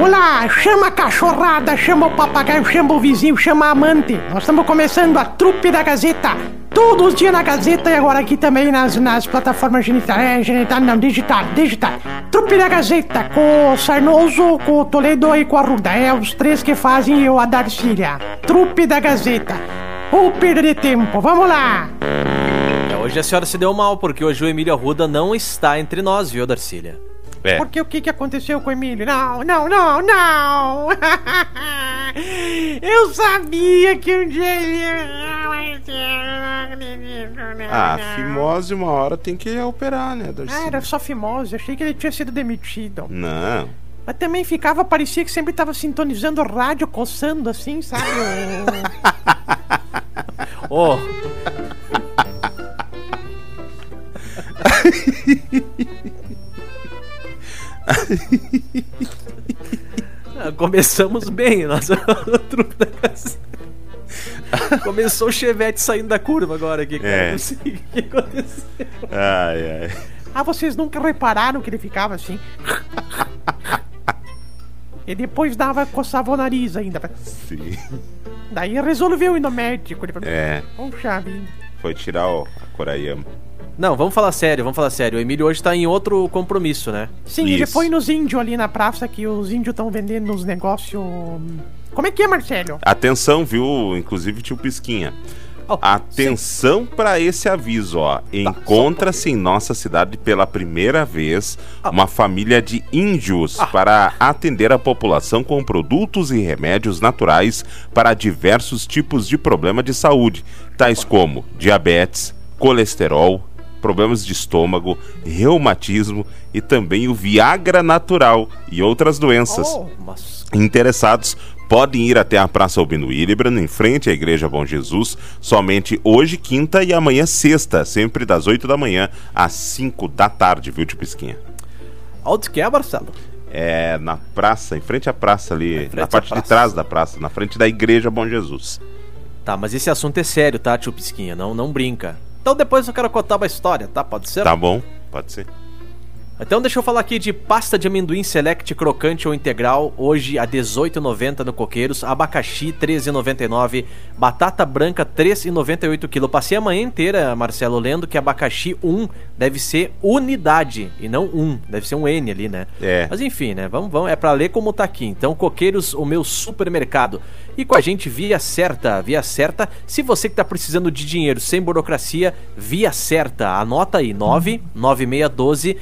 Olá, chama a cachorrada, chama o papagaio, chama o vizinho, chama a amante. Nós estamos começando a trupe da Gazeta. Todos os dias na Gazeta e agora aqui também nas, nas plataformas genital. É, genital não, digital, digital. Trupe da Gazeta, com o Sarnoso, com o Toledo e com a Ruda. É os três que fazem eu a Darcília. Trupe da Gazeta. Ou perda de tempo, vamos lá. É, hoje a senhora se deu mal, porque hoje o Emílio Arruda não está entre nós, viu, Darcília? É. Porque o que, que aconteceu com o Emílio? Não, não, não, não! Eu sabia que um dia ele Ah, fimose uma hora tem que operar, né, Darcy? Ah, era só fimose, achei que ele tinha sido demitido. Não. Mas também ficava, parecia que sempre tava sintonizando o rádio, coçando assim, sabe? Ah, Começamos bem, nossa trupe da casa. Começou o Chevette saindo da curva agora aqui, cara. É. Não sei o que aconteceu. Ai, ai. ah, vocês nunca repararam que ele ficava assim? E depois dava, coçava o nariz ainda. Sim. Daí resolveu ir no médico. Ele falou, É, Poxa vida. foi tirar o, a Coraiama. Não, vamos falar sério, vamos falar sério. O Emílio hoje tá em outro compromisso, né? Sim, ele Isso. foi nos índios ali na praça que os índios estão vendendo uns negócios. Como é que é, Marcelo? Atenção, viu? Inclusive tio Pisquinha. Oh, Atenção para esse aviso, ó. Encontra-se em nossa cidade pela primeira vez uma família de índios para atender a população com produtos e remédios naturais para diversos tipos de problema de saúde, tais como diabetes, colesterol, problemas de estômago, reumatismo e também o Viagra natural e outras doenças. Oh, Mas Interessados podem ir até a Praça Albino Hildebrand, em frente à Igreja Bom Jesus, somente hoje, quinta e amanhã, sexta, sempre das 8 da manhã às 5 da tarde, viu, tio Pisquinha? onde que é, Marcelo? É na praça, em frente à praça ali, na à parte de trás da praça, na frente da Igreja Bom Jesus. Tá, mas esse assunto é sério, tá, tio Pisquinha? Não, não brinca. Então depois eu quero contar uma história, tá? Pode ser? Tá bom? Pode ser. Então deixa eu falar aqui de pasta de amendoim select crocante ou integral, hoje a 18,90 no Coqueiros, abacaxi 13,99, batata branca 3,98 kg. Passei a manhã inteira, Marcelo, lendo que abacaxi 1 deve ser unidade e não 1, deve ser um N ali, né? É. Mas enfim, né? Vamos, vamos, é pra ler como tá aqui. Então, Coqueiros, o meu supermercado. E com a gente, Via Certa. Via Certa, se você que tá precisando de dinheiro sem burocracia, Via Certa. Anota aí, 99612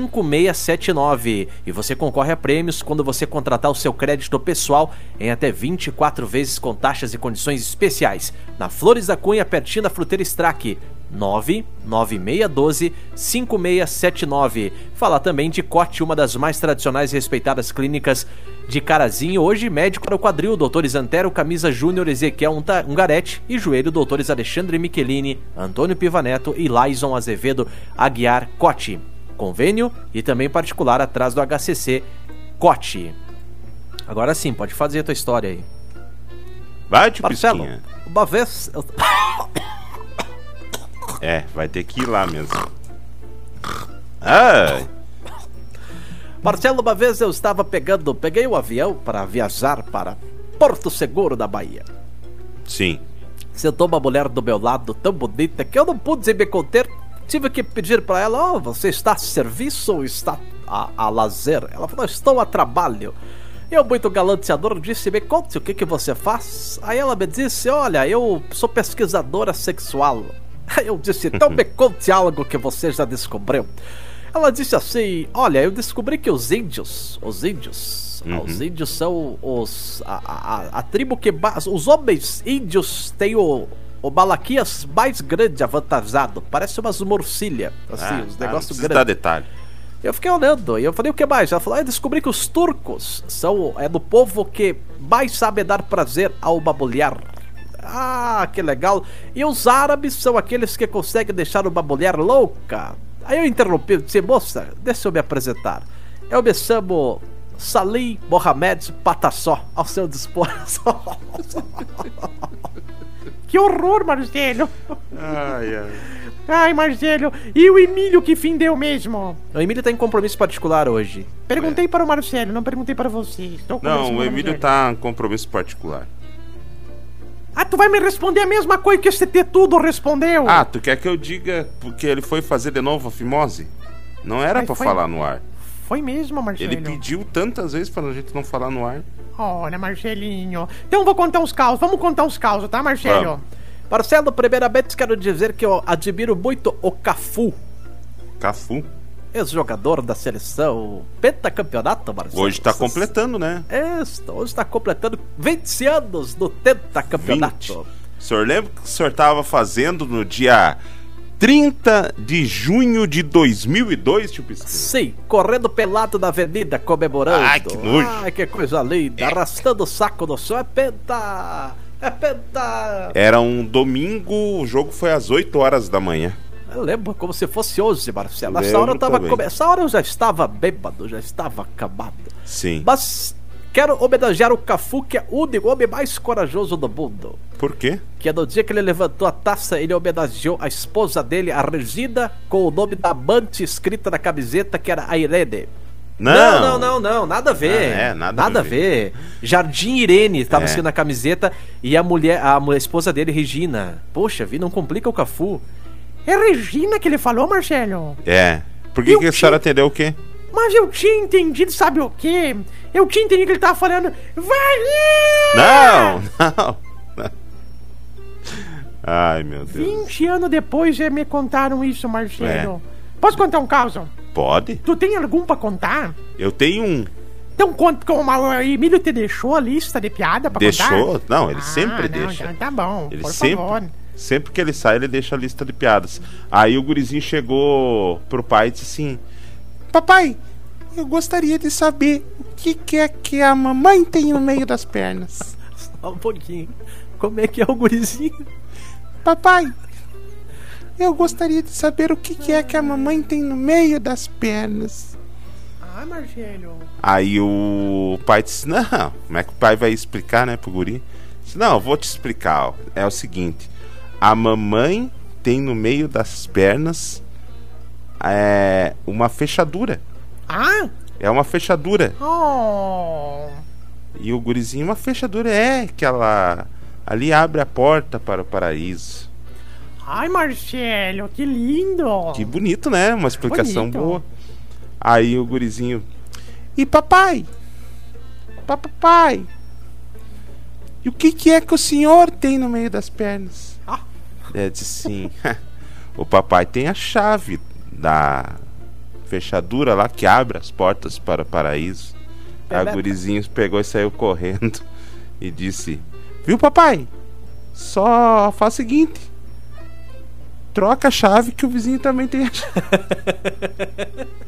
5679. E você concorre a prêmios quando você contratar o seu crédito pessoal em até 24 vezes com taxas e condições especiais. Na Flores da Cunha, pertinho da Fruteira Strack. 99612 5679. Fala também de Cote, uma das mais tradicionais e respeitadas clínicas de Carazinho. Hoje, médico para o quadril, doutores Antero, Camisa Júnior, Ezequiel Ungarete e joelho, doutores Alexandre Michelini, Antônio Pivaneto e Laison Azevedo Aguiar Cote. Convênio e também particular atrás do HCC Cote. Agora sim, pode fazer a tua história aí. Vai, tio Marcelo, Pisquinha. uma vez. eu- É, vai ter que ir lá mesmo. Ai, Marcelo, uma vez eu estava pegando, peguei o avião para viajar para Porto Seguro da Bahia. sim. Sentou uma mulher do meu lado tão bonita que eu não pude me conter. Tive que pedir para ela: oh, você está a serviço ou está a, a lazer? Ela falou: estou a trabalho. Eu, muito galanteador, disse: me conte o que, que você faz. Aí ela me disse: olha, eu sou pesquisadora sexual. Aí eu disse: então me conte algo que você já descobriu. Ela disse assim: Olha, eu descobri que os índios, os índios, ah, os índios são os. A, a- a tribo que. Os homens índios têm o. O Malaquias mais grande avantajado. Parece umas morcilhas. Assim, Ah, uns negócios precisa grandes. dar detalhe. Eu fiquei olhando e eu falei, o que mais? Ela falou, ah, descobri que os turcos são é do povo que mais sabe dar prazer a uma mulher. Ah, que legal. E os árabes são aqueles que conseguem deixar uma mulher louca. Aí eu interrompi, disse, moça, deixa eu me apresentar. Eu me chamo Salim Mohamed Patassó, ao seu dispor. Que horror, Marcelo. Ai, ai. Ai, Marcelo, e o Emílio que fim deu mesmo? O Emílio tá em compromisso particular hoje. Perguntei para o Marcelo, não perguntei para você. Estou conversando Não, o Emílio tá em compromisso particular. Ah, tu vai me responder a mesma coisa que esse tudo respondeu? Ah, tu quer que eu diga porque ele foi fazer de novo a fimose? Não era foi- falar no ar. Foi mesmo, Marcelo. Ele pediu tantas vezes pra gente não falar no ar. Olha, Marcelinho. Então vou contar uns causos. Vamos contar uns causos, tá, Marcelo? Marcelo, primeiramente quero dizer que eu admiro muito o Cafu, Cafu. ex-jogador da seleção pentacampeonato, Marcelo. Hoje tá Vocês- completando, né? Isso, hoje está completando 20 anos do pentacampeonato. 20. O senhor lembra que o senhor tava fazendo no dia 30 de junho de 2002, tio Pisquinho? Sim, correndo pelado na avenida, comemorando. Ai, que nojo. Ai, que coisa linda. Arrastando o saco no chão. É penta! É penta! Era um domingo, o jogo foi às 8 horas da manhã. Eu lembro como se fosse hoje, Marcelo. Essa Lembro hora eu tava come... Essa hora eu já estava bêbado, já estava acabado. Sim. Mas quero homenagear o Cafu, que é o único homem mais corajoso do mundo. Por quê? Que no dia que ele levantou a taça, ele homenageou a esposa dele, a Regina, com o nome da amante escrita na camiseta, que era a Irene. Não, não, não, não, nada a ver. Ah, é, nada a a ver. Jardim Irene estava É. escrito na camiseta e a mulher, a mulher, a esposa dele, Regina. Poxa, vi, não complica o Cafu. É Regina que ele falou, Marcelo? É. Por que, Eu que a tinha- senhora entendeu o quê? Mas eu tinha entendido, sabe o quê? Eu tinha entendido que ele tava falando. Vai! Não, não. Ai, meu Deus. 20 anos depois me contaram isso, Marcelo. É. Posso contar um caso? Pode? Tu tem algum pra contar? Eu tenho um. Então conta como o Emílio te deixou a lista de piada pra Deixou? contar? Não, ele Ah, sempre não, deixa. então Tá bom, Ele por sempre, favor. sempre que ele sai, ele deixa a lista de piadas. Aí o gurizinho chegou pro pai e disse assim: Papai, eu gostaria de saber o que, que é que a mamãe tem no meio das pernas. Só um pouquinho. Como é que é o gurizinho? Papai, eu gostaria de saber o que, que é que a mamãe tem no meio das pernas. Ah, Marcelo. Aí o pai disse: Não, como é que o pai vai explicar, né, pro guri? Disse, Não, eu vou te explicar. ó. É o seguinte: a mamãe tem no meio das pernas é, uma fechadura. Ah? É uma fechadura. Oh. E o gurizinho, uma fechadura é que ela ali abre a porta para o paraíso. Ai, Marcelo, que lindo. Que bonito, né? Uma explicação Bonito. boa. Aí o gurizinho, E papai? Papai? E o que, que é que o senhor tem no meio das pernas? é, disse assim: O papai tem a chave da fechadura lá que abre as portas para o paraíso. Pepeca. gurizinho pegou e saiu correndo e disse: Viu, papai? Só faz o seguinte: troca a chave que o vizinho também tem a chave.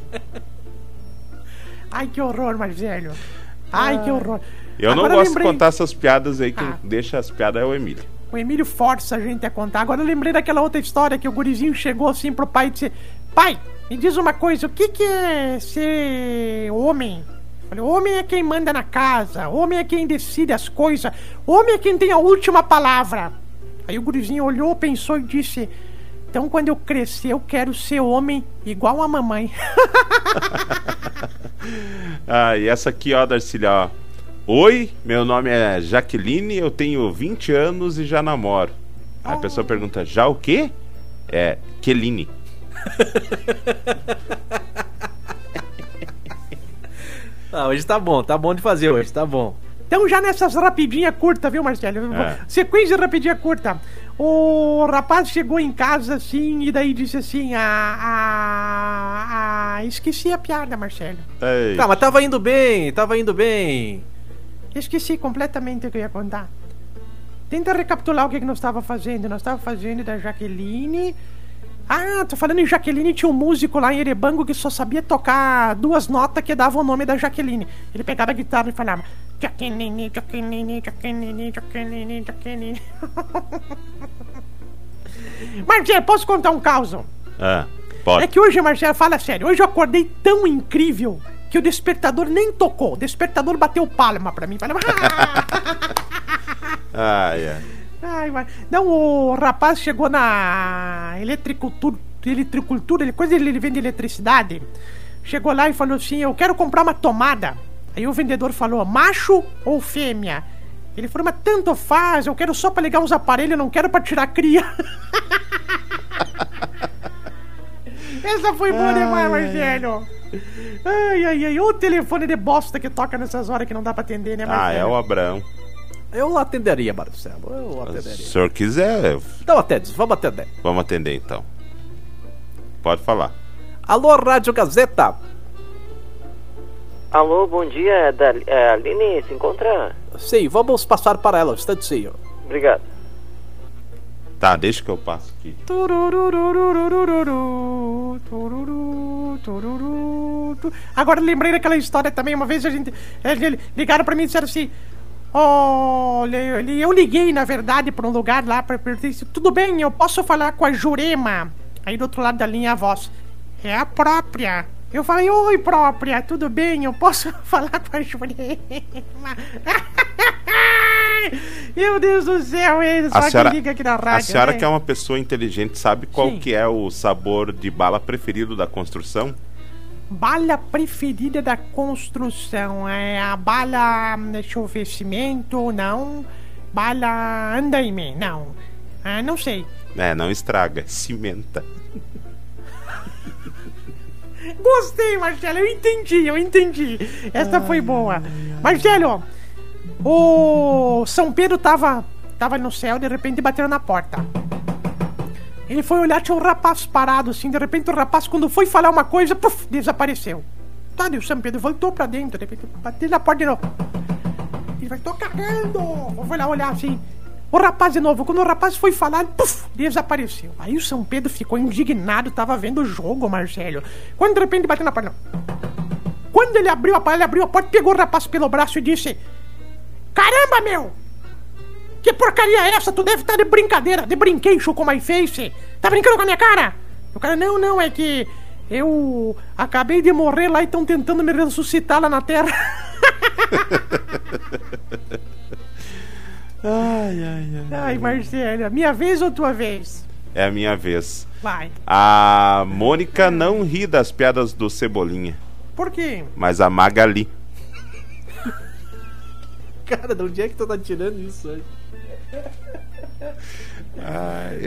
Ai, que horror, Marcelo. Ai, que horror. Eu não Agora gosto lembrei- de contar essas piadas aí, quem Ah. deixa as piadas é o Emílio. O Emílio força a gente a contar. Agora eu lembrei daquela outra história que o gurizinho chegou assim pro pai e disse: Pai, me diz uma coisa, o que, que é ser homem? Falei, homem é quem manda na casa, homem é quem decide as coisas, homem é quem tem a última palavra. Aí o gurizinho olhou, pensou e disse: Então quando eu crescer, eu quero ser homem igual a mamãe. Ah, e essa aqui, ó, Darcília, ó. Oi, meu nome é Jaqueline, eu tenho 20 anos e já namoro. Aí a pessoa pergunta, já o quê? É, Keline. Ah, hoje tá bom, tá bom de fazer hoje, tá bom. Então já nessas rapidinhas curtas, viu, Marcelo? É. Sequência rapidinha curta. O rapaz chegou em casa assim e daí disse assim: ah, ah, ah, esqueci a piada, Marcelo. Ei, Tá, mas tava indo bem, tava indo bem. Esqueci completamente o que eu ia contar. Tenta recapitular o que, que nós estava fazendo. Nós estava fazendo da Jaqueline. Ah, tô falando em Jaqueline, tinha um músico lá em Erebango que só sabia tocar duas notas que davam o nome da Jaqueline. Ele pegava a guitarra e falava Jaqueline, Jaqueline, Jaqueline, Jaqueline, Jaqueline. Marcelo, posso contar um caos? ah, pode. É que hoje, Marcelo, fala sério, hoje eu acordei tão incrível que o despertador nem tocou. O despertador bateu palma pra mim. Falei, "Ah!" Ai, ai. Mas... Não, o rapaz chegou na eletricultura, eletricultura, ele, coisa ele vende eletricidade. Chegou lá e falou assim: Eu quero comprar uma tomada. Aí o vendedor falou: Macho ou fêmea? Ele falou: Mas tanto faz, eu quero só pra ligar uns aparelhos, eu não quero pra tirar cria. Essa foi boa demais, Marcelo. Ai, ai, ai. O telefone de bosta que toca nessas horas que não dá pra atender, né, Ah, Marcelo? é o Abraão. Eu atenderia, Marcelo. Eu Se atenderia. o senhor quiser, Então atende, vamos atender. vamos atender então. Pode falar. Alô, Rádio Gazeta. Alô, bom dia. É da, é, a Aline se encontra? Sim, vamos passar para ela, um instantinho. Obrigado. Tá, deixa que eu passo aqui. Agora lembrei daquela história também. Uma vez a gente. Eles ligaram pra mim e disseram assim. Olha, eu liguei, na verdade, pra um lugar lá pra perguntar tudo bem, eu posso falar com a Jurema. Aí do outro lado da linha a voz. É a própria. Eu falei, oi própria, tudo bem? Eu posso falar com a Jurema? Meu Deus do céu, ele só A senhora, que liga aqui na rádio. a senhora né? que é uma pessoa inteligente, sabe qual Sim. que é o sabor de bala preferido da construção? Bala preferida da construção é a bala. Deixa eu ver, cimento, não. Bala andaime, não. Ah, não sei. É, não estraga, cimenta. Gostei, Marcelo, eu entendi, eu entendi. Essa foi boa. Marcelo, o São Pedro tava, tava no céu, de repente bateu na porta. Ele foi olhar, tinha um rapaz parado assim, de repente o rapaz, quando foi falar uma coisa, desapareceu. Tá, e o São Pedro voltou pra dentro, de repente bateu na porta de novo. Ele vai, tô cagando! Eu vou lá olhar assim. O rapaz de novo, quando o rapaz foi falar, desapareceu. Aí o São Pedro ficou indignado, tava vendo o jogo, Marcelo. Quando de repente bateu na porta. Quando ele abriu a porta, ele abriu a porta, pegou o rapaz pelo braço e disse: Caramba, meu! Que porcaria é essa? Tu deve estar de brincadeira, de brinquedo com my face. Tá brincando com a minha cara? O cara, não, não, é que eu acabei de morrer lá e estão tentando me ressuscitar lá na Terra. Ai, ai, ai. Ai, Marcelo, minha vez ou tua vez? É a minha vez. Vai. A Mônica não ri das piadas do Cebolinha, Por quê? mas a Magali. Cara, de onde é que tu tá tirando isso aí?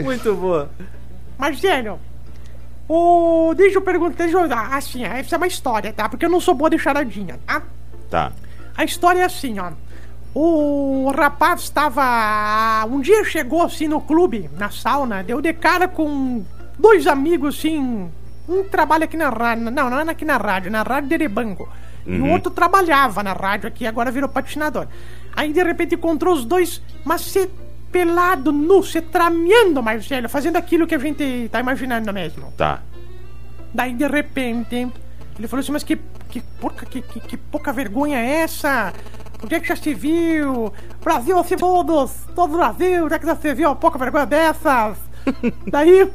Muito boa. Marcelo, o... deixa eu perguntar, deixa eu... ah, assim, essa é uma história, tá? Porque eu não sou boa de charadinha, tá? Tá. A história é assim, ó. O rapaz estava. Um dia chegou assim no clube, na sauna, deu de cara com dois amigos, assim. Um trabalha aqui na rádio. Não, não é aqui na rádio, na rádio de Erebango. E o outro trabalhava na rádio aqui, agora virou patinador. Aí de repente encontrou os dois, mas se pelado, nu, se trameando, Marcelo, fazendo aquilo que a gente tá imaginando mesmo. Tá. Daí de repente, ele falou assim, mas que, que, porca, que, que, que pouca vergonha é essa? Onde é que já se viu? Brasil de todos, todo o Brasil, onde é que já se viu uma pouca vergonha dessas? Daí.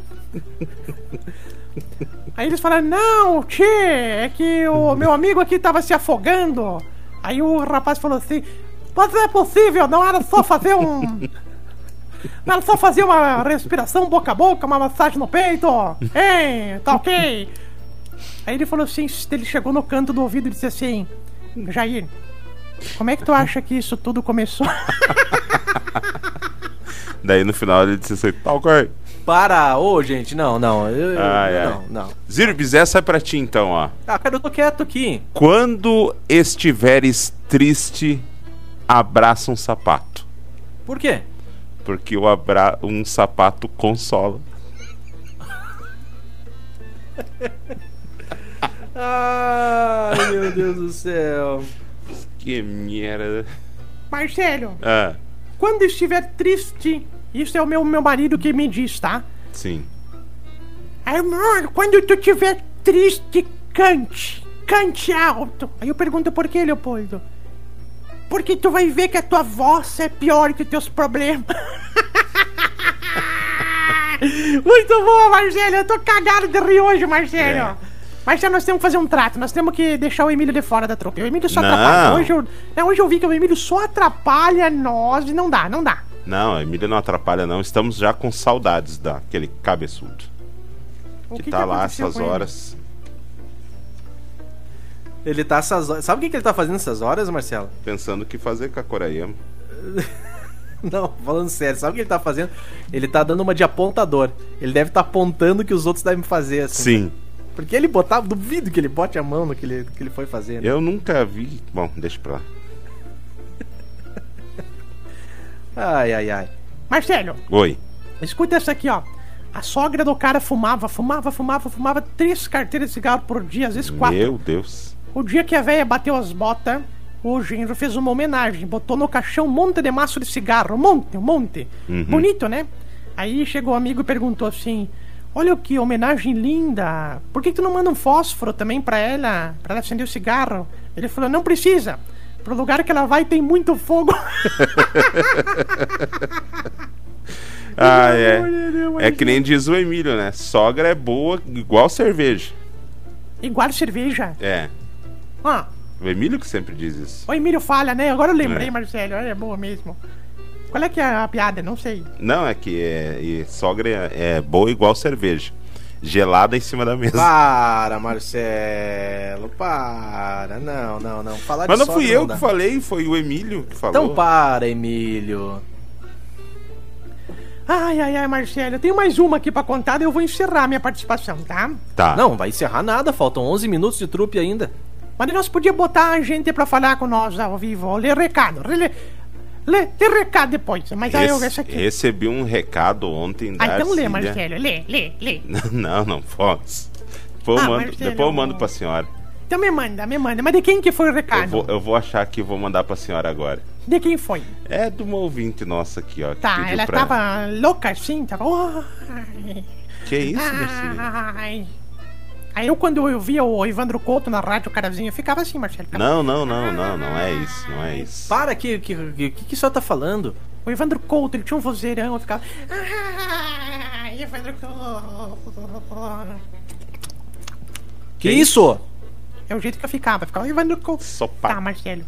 Aí eles falaram, não, tchê, é que o meu amigo aqui tava se afogando. Aí o rapaz falou assim, mas não é possível, não era só fazer um. Não era só fazer uma respiração boca a boca, uma massagem no peito? Hein, tá ok? Aí ele falou assim, ele chegou no canto do ouvido e disse assim, Jair, como é que tu acha que isso tudo começou? Daí no final ele disse assim: tá ok. Para, ô gente, não, não. Eu, eu- Ai, ai. não, não. Zirbis, essa é pra ti então, ó. Ah, cara, eu tô quieto aqui. Quando estiveres triste, abraça um sapato. Por quê? Porque o abra... um sapato consola. Ai, meu Deus do céu. Que merda. Marcelo, Ah, quando estiver triste, isso é o meu, meu marido que me diz, tá? sim. Mano, quando tu estiver triste, cante. Cante alto. Aí eu pergunto por que, Leopoldo? Porque tu vai ver que a tua voz é pior que os teus problemas. Muito boa, Marcelo. Eu tô cagado de rir hoje, Marcelo. É. Marcelo, nós temos que fazer um trato. Nós temos que deixar o Emílio de fora da trupe. O Emílio só Não. atrapalha. Hoje eu, não, hoje eu vi que o Emílio só atrapalha nós e não dá, não dá. Não, a Emília não atrapalha, não. Estamos já com saudades daquele cabeçudo. O Que, tá lá aconteceu essas horas. Ele tá essas horas. Sabe o que, que ele tá fazendo essas horas, Marcelo? Pensando o que fazer com a Coraiama. Não, falando sério, sabe o que ele tá fazendo? Ele tá dando uma de apontador. Ele deve estar apontando o que os outros devem fazer, assim. Sim. Porque ele botava, duvido que ele bote a mão no que ele, que ele foi fazer. né? Eu nunca vi. Bom, deixa pra lá. Ai, ai, ai. Marcelo, Oi. escuta essa aqui, ó. A sogra do cara fumava, fumava, fumava, fumava três carteiras de cigarro por dia, às vezes quatro. Meu Deus. O dia que a véia bateu as botas, o genro fez uma homenagem, botou no caixão um monte de maço de cigarro, um monte, um monte. Bonito, né? Aí chegou um amigo e perguntou assim: Olha que homenagem linda, por que tu não manda um fósforo também pra ela, pra ela acender o cigarro? Ele falou: Não precisa, pro lugar que ela vai tem muito fogo. Ah, é. É que nem diz o Emílio, né? Sogra é boa igual cerveja. Igual cerveja. É. Ah, O Emílio que sempre diz isso. o Emílio fala, né? Agora eu lembrei, É. Marcelo, é boa mesmo. Qual é que é a piada? Não sei. Não, é que é, e sogra é, é boa igual cerveja. Gelada em cima da mesa. Para, Marcelo, para. Não, não, não. Falar Mas de não fui eu dá. que falei, foi o Emílio que falou. Então para, Emílio. Ai, ai, ai, Marcelo, eu tenho mais uma aqui pra contar, daí eu vou encerrar minha participação, tá? Tá. Não, vai encerrar nada, faltam 11 minutos de trupe ainda. Mas nós podíamos botar a gente pra falar com nós ao vivo, ou ler recado. Lê, lê, lê recado depois, mas aí eu Rece- essa aqui. Recebi um recado ontem da Ah, então lê, Arcília. Marcelo, lê, lê, lê. Não, não posso. Depois, Ah, eu mando, Marcelo, depois eu mando eu- pra senhora. Então me manda, me manda. Mas de quem que foi o Eu recado? vou, eu vou achar que eu vou mandar pra senhora agora. De quem foi? É de uma ouvinte nossa aqui, ó. Tá, ela pra- tava louca assim, tava... Que isso, Darcília? ai. Aí eu, quando eu via o Evandro Couto na rádio Carazinho, eu ficava assim, Marcelo. ficava- Não, não, não, não, não é isso, não é isso. Para, que que, que, que, que o senhor tá falando? O Evandro Couto, ele tinha um vozeirão, eu ficava... Ai, Evandro Couto... Que isso? É o jeito que eu ficava, ficava... Evandro Couto... Sopa. Tá, Marcelo,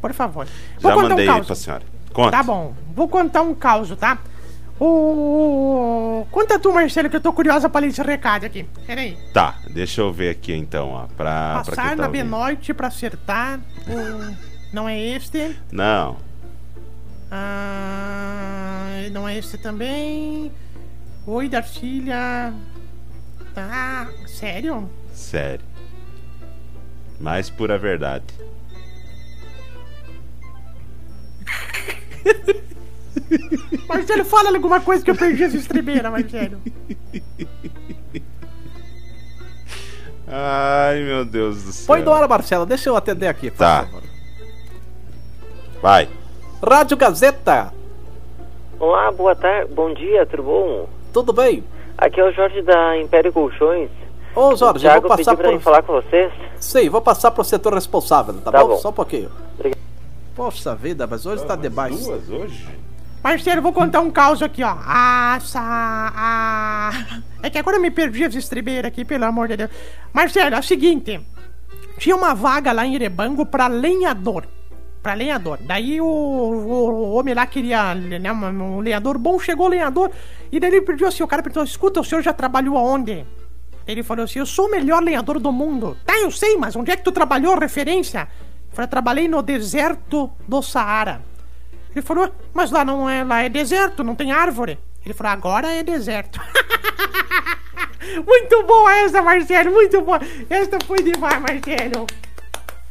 por favor. Já contar mandei um caos. pra senhora. Conta. Tá bom, vou contar um caos, tá? O... Conta tu, Marcelo, que eu tô curiosa pra ler esse recado aqui. Peraí. Tá, deixa eu ver aqui então, ó. Pra, pra Passar quem tá na. Benoite pra acertar. O... Não é este. Não, Ah, não é este também. Oi, Darcília. Ah, sério? sério. Mais pura verdade. Marcelo, fala alguma coisa que eu perdi essa estrebeira, Marcelo. Ai, meu Deus do céu. Põe do ar, Marcelo, deixa eu atender aqui, por Tá. favor. Vai. Rádio Gazeta, Olá, boa tarde, bom dia, tudo bom? tudo bem? Aqui é o Jorge da Império Colchões. Ô, o Jorge, eu vou passar pediu pra por... falar com vocês. Sim, vou passar pro setor responsável, tá, Tá bom? bom. Só um pouquinho. Obrigado. Poxa vida, mas hoje tá demais. Duas hoje? Marcelo, vou contar um caos aqui, ó. Ah, sa, ah. É que agora eu me perdi as estrebeiras aqui, pelo amor de Deus. Marcelo, é o seguinte. Tinha uma vaga lá em Erebango pra lenhador. Pra lenhador. Daí o, o, o homem lá queria né, um, um lenhador bom, chegou o lenhador. E daí ele pediu assim, o cara perguntou, escuta, o senhor já trabalhou aonde? Ele falou assim, eu sou o melhor lenhador do mundo. Tá, eu sei, mas onde é que tu trabalhou, referência? Eu falei, trabalhei no deserto do Saara. Ele falou, mas lá não é, lá é deserto, não tem árvore. Ele falou, agora é deserto. muito boa essa, Marcelo, muito boa. Esta foi demais, Marcelo.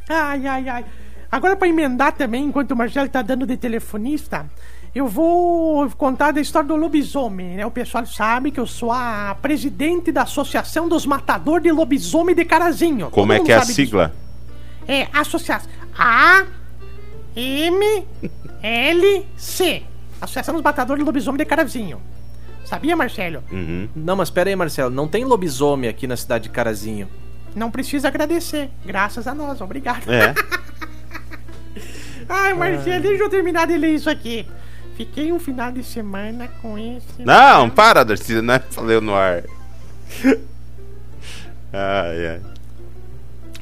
Ai, ai, ai. Agora pra emendar também, enquanto o Marcelo tá dando de telefonista, eu vou contar da história do lobisomem, né? O pessoal sabe que eu sou a presidente da Associação dos Matadores de Lobisomem de Carazinho. Como Todo é que é a sabe disso. sigla? É Associação A M L C. Associação dos Matadores de Lobisomem de Carazinho. Sabia, Marcelo? Uhum. Não, mas pera aí, Marcelo, não tem lobisomem aqui na cidade de Carazinho. Não precisa agradecer. Graças a nós, obrigado. É. Ai, Marcelo, deixa eu terminar de ler isso aqui. Fiquei um final de semana com esse. Não, para, Darcy, não é pra ler no ar. Ai, ai.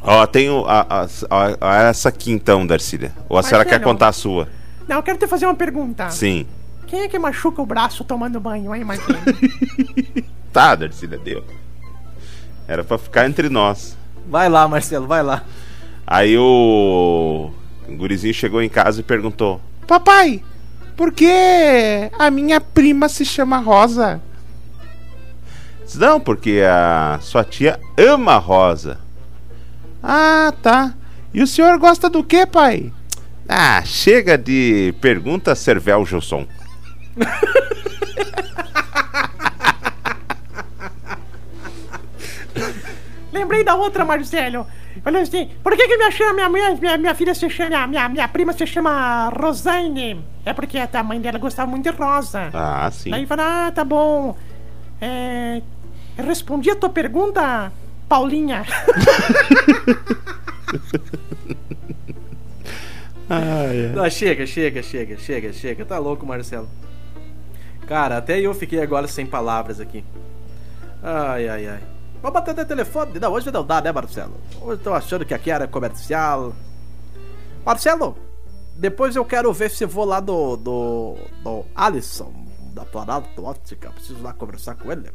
Ó, tem o- a, a- a- a- essa aqui então, Darcília. Ou a senhora quer Marcelo. contar a sua? Não, eu quero te fazer uma pergunta. Sim. Quem é que machuca o braço tomando banho, hein, Marquinhos? Tá, Darcília, deu. Era pra ficar entre nós. Vai lá, Marcelo, vai lá. Aí o... o gurizinho chegou em casa e perguntou: Papai, por que a minha prima se chama Rosa? Disse, Não, porque a sua tia ama rosa. Ah, tá. E o senhor gosta do que, pai? Ah, chega de pergunta Servel Gilson. Lembrei da outra, Marcelo. Olha assim, por que, que minha, chama, minha, minha, minha, minha filha se chama. Minha, minha prima se chama Rosane? É porque a mãe dela gostava muito de rosa. Ah, sim. Daí fala, ah, tá bom. É. Eu respondi a tua pergunta, Paulinha. Não, chega, chega, chega, chega, chega. Tá louco, Marcelo. Cara, até eu fiquei agora sem palavras aqui. Ai, ai, ai. Vamos bater até telefone? Não, hoje não dá, né, Marcelo? Hoje tô achando que aqui era comercial. Marcelo, depois eu quero ver se vou lá do. do. do Alisson, da Planalto Óptica. Preciso lá conversar com ele.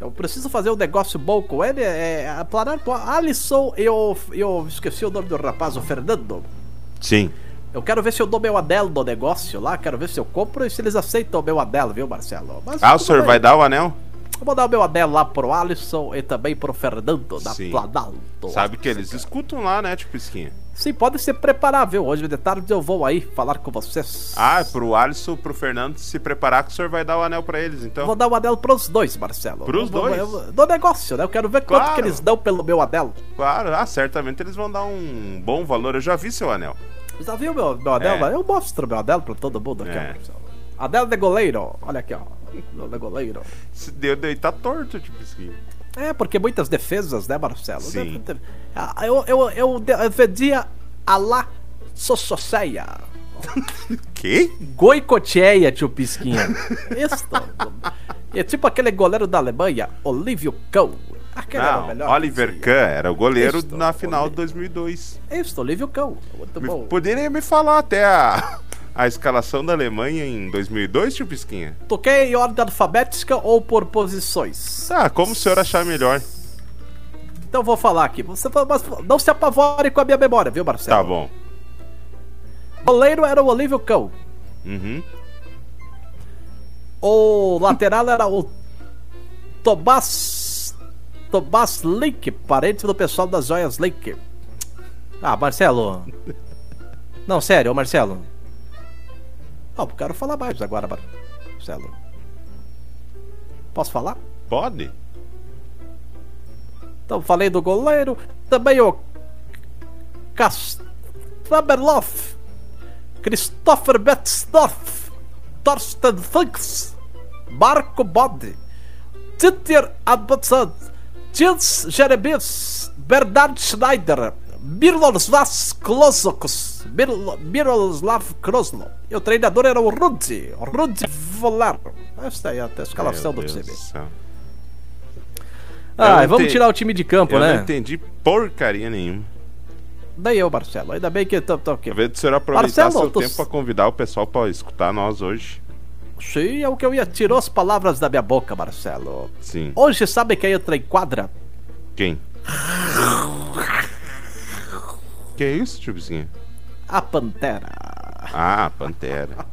Eu preciso fazer um negócio bom com ele. É. Planalto Alisson, eu. eu esqueci o nome do rapaz, o Fernando. Sim. Eu quero ver se eu dou meu anel no negócio lá, quero ver se eu compro e se eles aceitam o meu anel, viu, Marcelo? Mas Ah, o senhor bem. vai dar o anel? Eu vou dar o meu anel lá pro Alisson e também pro Fernando da Sim. Planalto. Sabe que eles escutam lá, né, tipo esquinha? Sim, pode se preparar, viu? Hoje de tarde eu vou aí falar com vocês. Ah, pro Alisson, pro Fernando se preparar que o senhor vai dar o anel pra eles, então. Vou dar o anel pros dois, Marcelo. Pros vou- dois? eu Do negócio, né? Eu quero ver quanto Claro. que eles dão pelo meu anel. Claro, ah, certamente eles vão dar um bom valor. Eu já vi seu anel. Já viu meu, meu anel? É. Eu mostro meu anel pra todo mundo aqui, É. ó, Marcelo. Anel de goleiro. Olha aqui, ó. Anel de goleiro. Se deu, daí tá torto, tipo esquinha. É, porque muitas defesas, né, Marcelo? Sim. Ah, Eu, eu, eu, de- eu vendia a lá Sossoceia. Que? Goicocheia, tio Pisquinha. Isso. É tipo aquele goleiro da Alemanha, Olívio Kahn. Aquele era o Não, melhor. Oliver Kahn era o goleiro na final de Oli- 2002. Isso, Olívio Kahn. Muito Me- bom. Poderia me falar até a, a escalação da Alemanha em 2002, tio Pisquinha? Toquei em ordem alfabética ou por posições? Tá, como o senhor achar melhor. Então vou falar aqui. Você, não se apavore com a minha memória, viu, Marcelo? Tá bom. goleiro era o Olívio Kahn. Uhum. O lateral era o Tomás. Tomás Link, parente do pessoal das joias Link. Ah, Marcelo. Não, sério, ô Marcelo. Não, eu quero falar mais agora, Mar- Marcelo. Posso falar? Pode? Então falei do goleiro, também o Kastaberloff, Christopher Betzdorf, Torsten Funks, Marco Bode, Dieter Adbotson, Jens Jeremies, Bernard Schneider, Miroslav Klozokus, Mir- Miroslav Krosno. E o treinador era o Rudi, Rudi Volar. Esta aí é a escalação do Meu do céu. Ah, vamos tirar o time de campo, Eu né? não entendi porcaria nenhuma. Daí eu, Marcelo. Ainda bem que tô, tô aqui. Eu vejo o senhor aproveitar Marcelo, seu tô- tempo pra convidar o pessoal pra escutar nós hoje. Sim, é o que eu ia. Tirou as palavras da minha boca, Marcelo. Sim. Hoje sabe quem entra em quadra? Quem? que é isso, tio Vizinho? A Pantera. Ah, Pantera.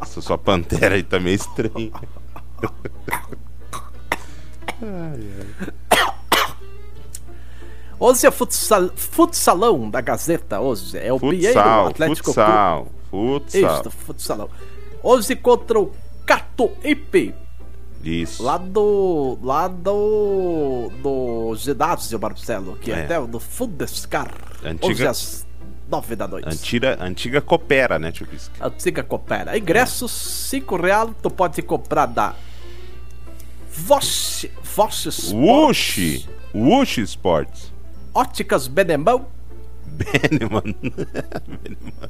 Essa sua Pantera aí tá meio estranha. Hoje é futsal, futsalão da Gazeta, hoje. É o Pinheiro Futsal, Atlético futsal, Clube. futsal. Isso, futsalão. Hoje contra o Catoipe. Isso. Lá do. Lá do. Do ginásio, Marcelo. Que é, É. até do Fundescar. Antiga- às nove da noite. Antiga, antiga coopera, né, tio Pisca? Antiga Coopera. Ingressos, 5 real, tu pode comprar da Vosh, Vosh Sports, Wushi! Wushi Sports. Óticas Benemão Beneman.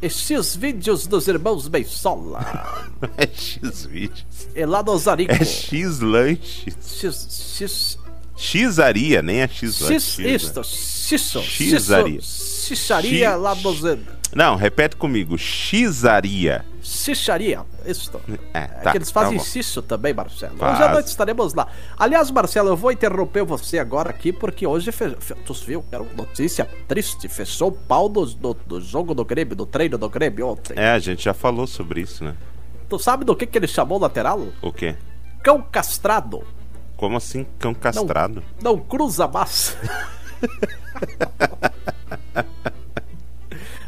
e X vídeos dos irmãos Beisola. é X vídeos. e lá no Zarico. É X lanches. X, X, Xaria, nem é X lanches. X, isto, Xisso, Xizaria. Xiçaria Xi- lá no Zé. Não, repete comigo. Xizaria. Xixaria, isso. É, É tá, que eles fazem tá xixo também, Marcelo. Hoje Faz. à noite estaremos lá. Aliás, Marcelo, eu vou interromper você agora aqui, porque hoje, fe... tu viu, era uma notícia triste, fechou o pau do, do, do jogo do Grêmio, do treino do Grêmio ontem. É, a gente já falou sobre isso, né? Tu sabe do que, que ele chamou o lateral? O quê? Cão castrado. Como assim, cão castrado? Não cruza mais.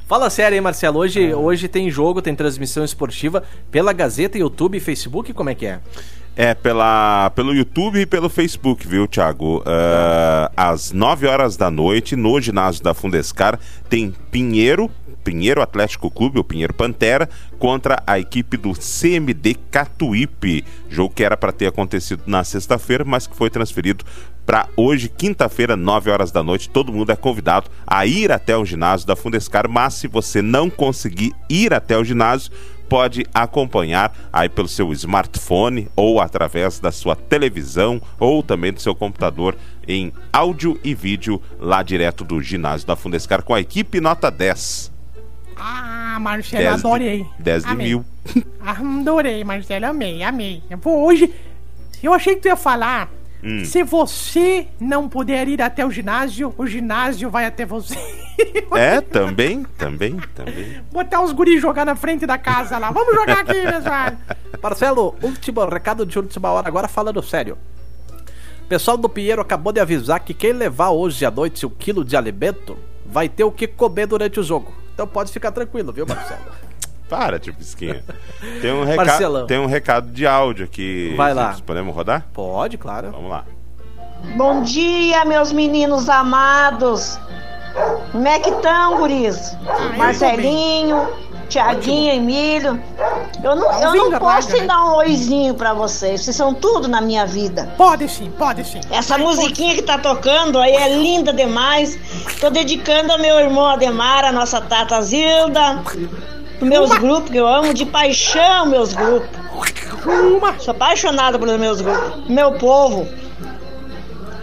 Fala sério aí, Marcelo. Hoje, hoje tem jogo, tem transmissão esportiva pela Gazeta, YouTube e Facebook, como é que é? É, pela, pelo YouTube e pelo Facebook, viu, Thiago? Ah, às 9 horas da noite, no ginásio da Fundescar, tem Pinheiro, Pinheiro Atlético Clube, ou Pinheiro Pantera, contra a equipe do CMD Catuípe. Jogo que era para ter acontecido na sexta-feira, mas que foi transferido para hoje, quinta-feira, 9 horas da noite. Todo mundo é convidado a ir até o ginásio da Fundescar, mas se você não conseguir ir até o ginásio, pode acompanhar aí pelo seu smartphone ou através da sua televisão ou também do seu computador em áudio e vídeo lá direto do ginásio da Fundescar com a equipe nota 10. Ah, Marcelo, 10 de- adorei. 10 de mil. Adorei, Marcelo, amei, amei. Eu vou hoje. Eu achei que tu ia falar. Hum. Se você não puder ir até o ginásio, o ginásio vai até você. É, também, também, também. Botar os guris jogar na frente da casa lá. Vamos jogar aqui, pessoal. Marcelo, último recado de última hora, agora falando sério. O pessoal do Pinheiro acabou de avisar que quem levar hoje à noite o quilo de alimento vai ter o que comer durante o jogo. Então pode ficar tranquilo, viu, Marcelo? Para, tio Pisquinha. Tem um, reca tem um recado de áudio aqui. Vai lá. Podemos rodar? Pode, claro. Vamos lá. Bom dia, meus meninos amados. Como é que estão, guris? Marcelinho, Tiaguinho, Emílio. Eu não, eu não posso sem né? dar um oizinho pra vocês. Vocês são tudo na minha vida. Pode sim, pode sim. Essa musiquinha que tá tocando aí é linda demais. Tô dedicando ao meu irmão Ademar, a nossa tata Zilda, meus grupos, que eu amo de paixão meus grupos. Uma. Sou apaixonada pelos meus grupos. Meu povo.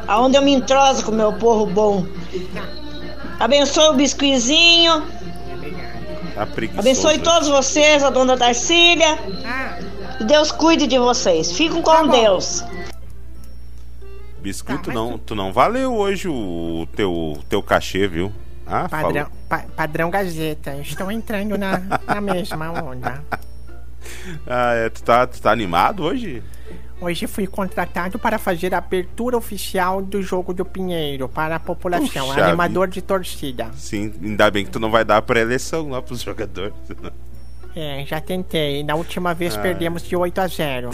Aonde eu me entroso com o meu povo bom. Abençoe o biscuizinho. Tá. Abençoe todos vocês, a dona Darcília. Ah, Deus cuide de vocês. Fiquem com Tá. Deus. Biscoito, Tá, não, tu não valeu hoje o teu, teu cachê, viu? Ah, padrão. Pa- padrão Gazeta. Estou entrando na, na mesma onda. Ah, é, tu, tá, tu tá animado hoje? Hoje fui contratado para fazer a abertura oficial do jogo do Pinheiro para a população, Puxa animador de torcida. Sim, ainda bem que tu não vai dar pré-eleição lá pros jogadores. É, já tentei. Na última vez perdemos de 8 a 0.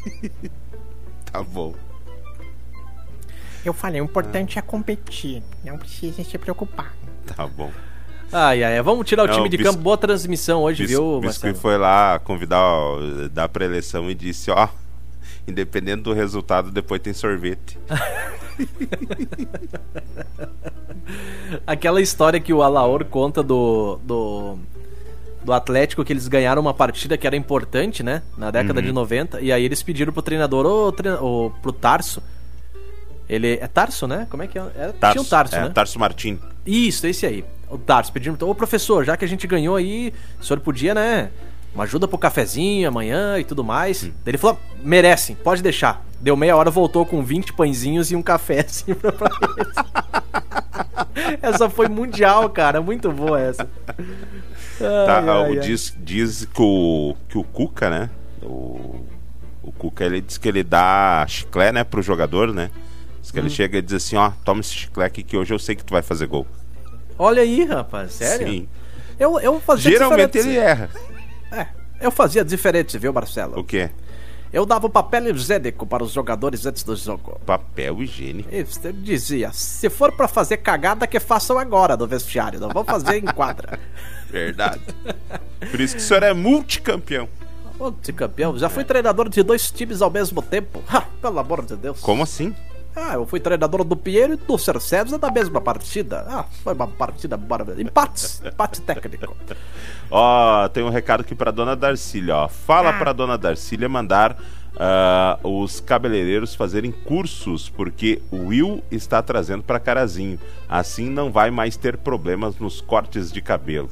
tá bom. Eu falei, o importante é competir. Não precisa se preocupar. Tá bom. Ai, ai. Vamos tirar o Não, time de campo. Boa transmissão hoje, Bis, viu, Biscuit Marcelo? foi lá convidar ó, da pré-eleição e disse, ó, independente do resultado, depois tem sorvete. Aquela história que o Alaor conta do, do, do Atlético, que eles ganharam uma partida que era importante, né? Na década Uhum. de 90. E aí eles pediram pro treinador, ô, treina, ô, pro Tarso. Ele. É Tarso, né? Como é que é? é tinha um Tarso, é, né? Tarso Martim. Isso, esse aí. O Tarso pedindo, ô professor, já que a gente ganhou aí, o senhor podia, né? Uma ajuda pro cafezinho amanhã e tudo mais. Hum. Ele falou, merecem, pode deixar. Deu meia hora, voltou com 20 pãezinhos e um café assim pra, eles. essa foi mundial, cara. Muito boa essa. Tá, Ai, ai. Diz, diz que, o, que o Cuca, né? O, o Cuca, ele diz que ele dá chiclete, né, pro jogador, né? Diz que ele Hum. chega e diz assim, ó, toma esse chiclete que hoje eu sei que tu vai fazer gol. Olha aí, rapaz, sério? Sim. Eu, eu fazia Geralmente diferente. ele erra. É, eu fazia diferente, viu, Marcelo? O quê? Eu dava o papel higiênico para os jogadores antes do jogo. Papel higiênico. Isso, eu dizia, se for pra fazer cagada, que façam agora no vestiário, não vão fazer em quadra. Verdade. Por isso que o senhor é multicampeão. Ô, campeão, já fui treinador de dois times ao mesmo tempo. Ha, pelo amor de Deus. Como assim? Ah, eu fui treinador do Pinheiro e do Cercevs na mesma partida. Ah, foi uma partida bárbara. Empates, empate técnico. Ó, tem um recado aqui pra dona Darcília, ó. Fala pra dona Darcília mandar ah, os cabeleireiros fazerem cursos, porque o Will está trazendo para Carazinho. Assim não vai mais ter problemas nos cortes de cabelo.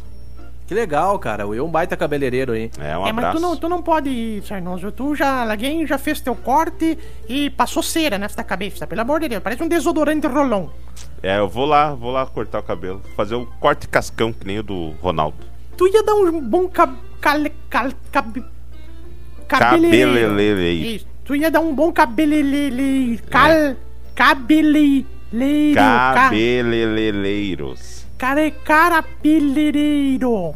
Que legal, cara. O Will é um baita cabeleireiro aí. É, um é, mas abraço. tu não, tu não pode ir, Sarnoso. Tu já, alguém já fez teu corte e passou cera nessa cabeça. Pelo amor de Deus, parece um desodorante rolão. É, eu vou lá, vou lá cortar o cabelo. Fazer o corte cascão, que nem o do Ronaldo. Tu ia dar um bom cab... Cal... Cal... Cab... Cabeleireiro. Isso. Tu ia dar um bom cabelele... Cal... Cabeleireiro. Ca... Cabeleireiros. Cara, cabeleireiro.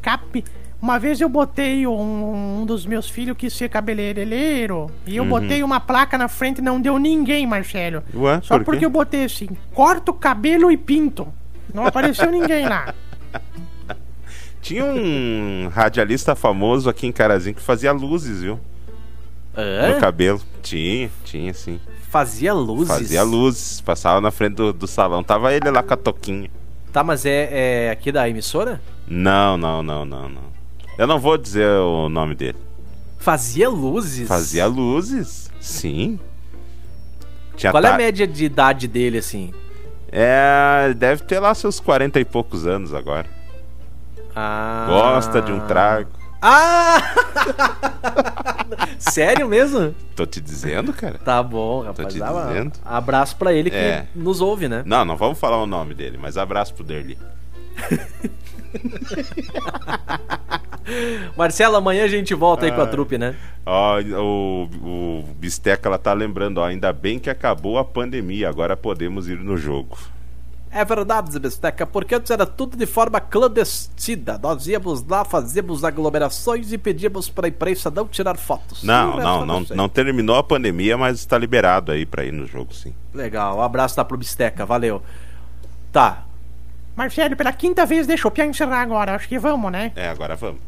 Cap... Uma vez eu botei um, um dos meus filhos que ser cabeleireiro e eu botei uma placa na frente e não deu ninguém, Marcelo. Ué, Só por quê? porque eu botei assim, corto cabelo e pinto. Não apareceu ninguém lá. Tinha um radialista famoso aqui em Carazinho que fazia luzes, viu? No Hã? cabelo. Tinha, tinha sim. Fazia luzes? Fazia luzes. Passava na frente do, do salão. Tava ele lá com a toquinha. Tá, mas é, é aqui da emissora? Não, não, não, não, não. Eu não vou dizer o nome dele. Fazia luzes? Fazia luzes? Sim. Tinha Qual é a ta- média de idade dele, assim? É, deve ter lá seus 40 e poucos anos agora. Ah... Gosta de um trago. Ah! Sério mesmo? Tô te dizendo, cara. Tá bom, rapaz. te Ah, dizendo. Abraço pra ele que É. nos ouve, né? Não, não vamos falar o nome dele, mas abraço pro Derli. Marcelo, amanhã a gente volta aí com a trupe, né? Ó, o, o Bisteca, ela tá lembrando, ó, ainda bem que acabou a pandemia, agora podemos ir no jogo. É verdade, Zebesteca, porque antes era tudo de forma clandestina. Nós íamos lá, fazíamos aglomerações e pedíamos pra imprensa não tirar fotos. Não, resto não, não, não terminou a pandemia, mas está liberado aí pra ir no jogo, sim. Legal, um abraço tá pro Bisteca, valeu. Tá, Marcelo, pela quinta vez deixa o Pia encerrar agora. Acho que vamos, né? É, agora vamos.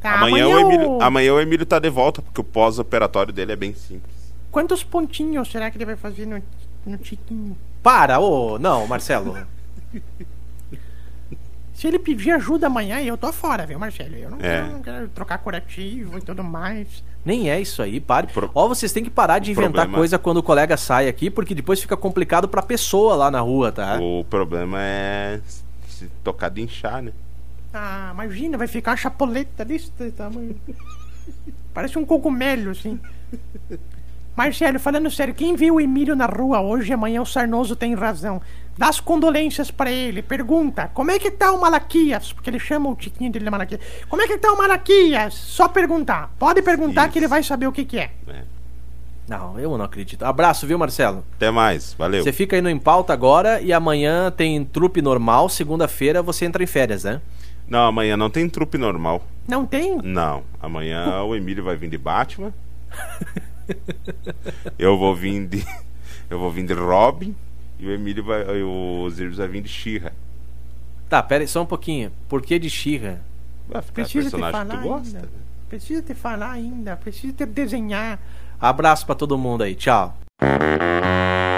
Tá, amanhã, o Emílio, amanhã o Emílio tá de volta, porque o pós-operatório dele é bem simples. Quantos pontinhos será que ele vai fazer no, no tiquinho? Para, ô, não, Marcelo. Se ele pedir ajuda amanhã, eu tô fora, viu, Marcelo? Eu não, É. quero, não quero trocar curativo e tudo mais. Nem é isso aí, pare. pro- Ó, vocês têm que parar de inventar problema- coisa quando o colega sai aqui, porque depois fica complicado pra pessoa lá na rua, tá? O problema é se tocar de inchar, né? Ah, imagina, vai ficar uma chapoleta desse tamanho. Parece um cogumelo, assim. Marcelo, falando sério, quem viu o Emílio na rua hoje e amanhã o Sarnoso tem razão. Dá as condolências pra ele, pergunta, como é que tá o Malaquias? Porque ele chama o tiquinho dele de Malaquias. Como é que tá o Malaquias? Só perguntar. Pode perguntar Isso. que ele vai saber o que que é. Não, eu não acredito. Abraço, viu, Marcelo? Até mais, valeu. Você fica aí no Em Pauta agora e amanhã tem trupe normal. Segunda-feira você entra em férias, né? Não, amanhã não tem trupe normal. Não tem? Não, amanhã o Emílio vai vir de Batman. eu vou vir de. Eu vou vir de Robin. E o Emílio vai. e O Zirus vai vir de Shira. Tá, pera aí só um pouquinho. Por que de Xirra? Precisa te personagem que falar tu gosta. ainda. Precisa te falar ainda. Precisa te desenhar. Abraço pra todo mundo aí. Tchau.